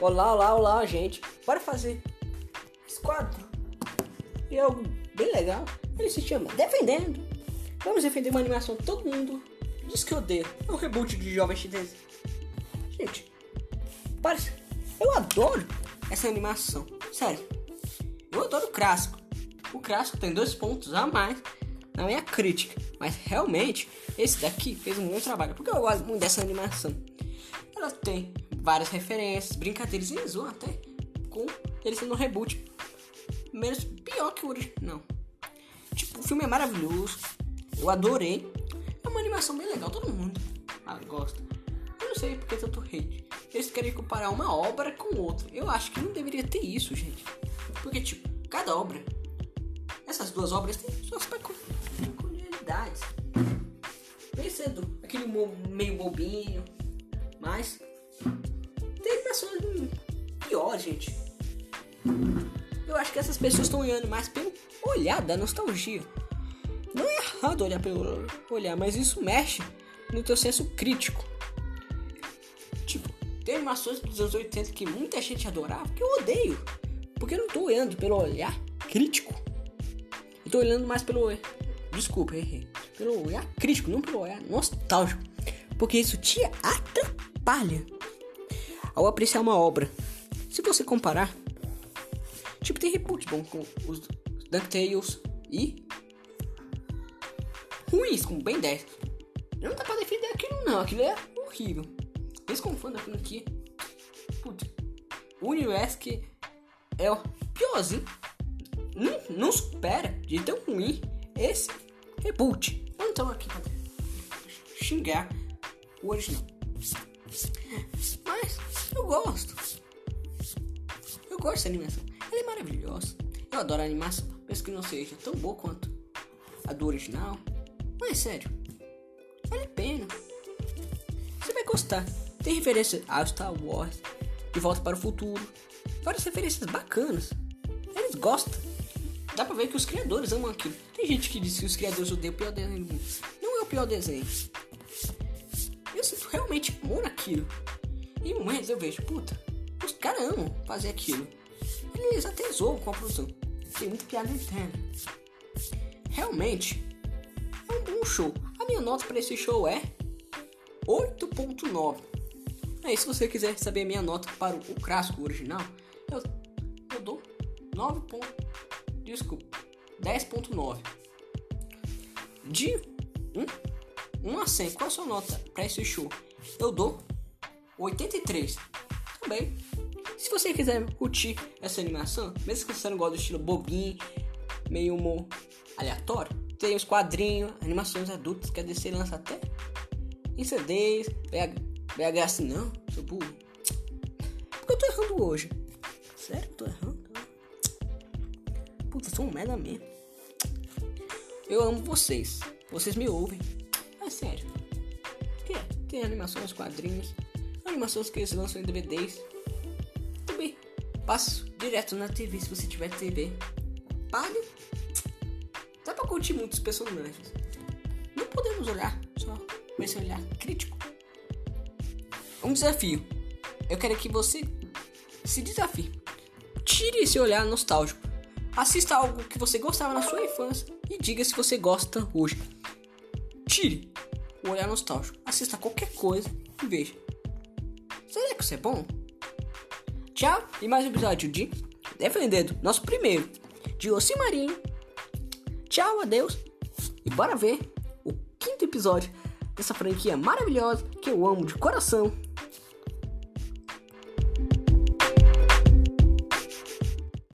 Olá, olá, olá, gente. Bora fazer esse quadro. E é algo bem legal. Ele se chama Defendendo. Vamos defender uma animação todo mundo diz que odeia. É o reboot de Jovem Chinês. Gente, parece. Eu adoro essa animação. Sério. Eu adoro o clássico. O clássico tem dois pontos a mais na minha crítica. Mas realmente, esse daqui fez um bom trabalho. Porque eu gosto muito dessa animação. Ela tem várias referências, brincadeiras e zoam até com ele sendo um reboot. Menos pior que o original. Tipo, o filme é maravilhoso. Eu adorei. É uma animação bem legal, todo mundo ah, gosta. Eu não sei porque tanto hate. Eles querem comparar uma obra com outra. Eu acho que não deveria ter isso, gente. Porque, tipo, cada obra, essas duas obras têm suas peculiaridades. Pensando aquele meio bobinho, mas gente. Eu acho que essas pessoas estão olhando mais pelo olhar da nostalgia. Não é errado olhar pelo olhar, mas isso mexe no teu senso crítico. Tipo, tem animações dos anos 80 que muita gente adorava, que eu odeio. Porque eu não tô olhando pelo olhar crítico. Eu tô olhando mais pelo. Desculpa, errei. Pelo olhar crítico, não pelo olhar nostálgico. Porque isso te atrapalha ao apreciar uma obra. Se você comparar, tipo, tem reboot bom com os DuckTales e ruins, com bem 10. Não dá pra defender aquilo não, aquilo é horrível. Eles confundem aquilo aqui. Putz, o universo que é o piorzinho. Não, não supera de tão ruim esse reboot. Então aqui pra xingar o original. Mas eu gosto. Gosto dessa animação. Ela é maravilhosa. Eu adoro a animação. Penso que não seja tão boa quanto a do original. Mas sério, vale a pena. Você vai gostar. Tem referência a Star Wars, De Volta para o Futuro. Várias referências bacanas. Eles gostam. Dá pra ver que os criadores amam aquilo. Tem gente que diz que os criadores odeiam o pior desenho do mundo. Não é o pior desenho. Eu sinto realmente amor naquilo. E momentos eu vejo, puta, os caras amam fazer aquilo. Eles até zoam com a produção. Tem muita piada interna. Realmente, é um bom show. A minha nota para esse show é 8.9. Aí, se você quiser saber a minha nota para o clássico original, eu, eu dou 9. Ponto, desculpa, 10.9. De 1, 1 a 100, qual a sua nota para esse show? Eu dou 83. Também. Se você quiser curtir essa animação, mesmo que você não goste do estilo bobinho, meio humor aleatório, tem os quadrinhos, animações adultas que a DC lança até em CDs, VHS não, sou burro. Porque eu tô errando hoje. Sério, eu tô errando? Puta, sou um merda mesmo. Eu amo vocês. Vocês me ouvem. É sério. Que? Tem animações, quadrinhos, animações que eles lançam em DVDs. Passo direto na TV se você tiver TV. Pague. Dá pra curtir muitos personagens. Não podemos olhar só com esse olhar crítico. Um desafio. Eu quero que você se desafie. Tire esse olhar nostálgico. Assista algo que você gostava na sua infância e diga se você gosta hoje. Tire o olhar nostálgico. Assista qualquer coisa e veja. Será que isso é bom? Tchau e mais um episódio de Defendendo, nosso primeiro, de Ossi. Tchau, adeus e bora ver o quinto episódio dessa franquia maravilhosa que eu amo de coração.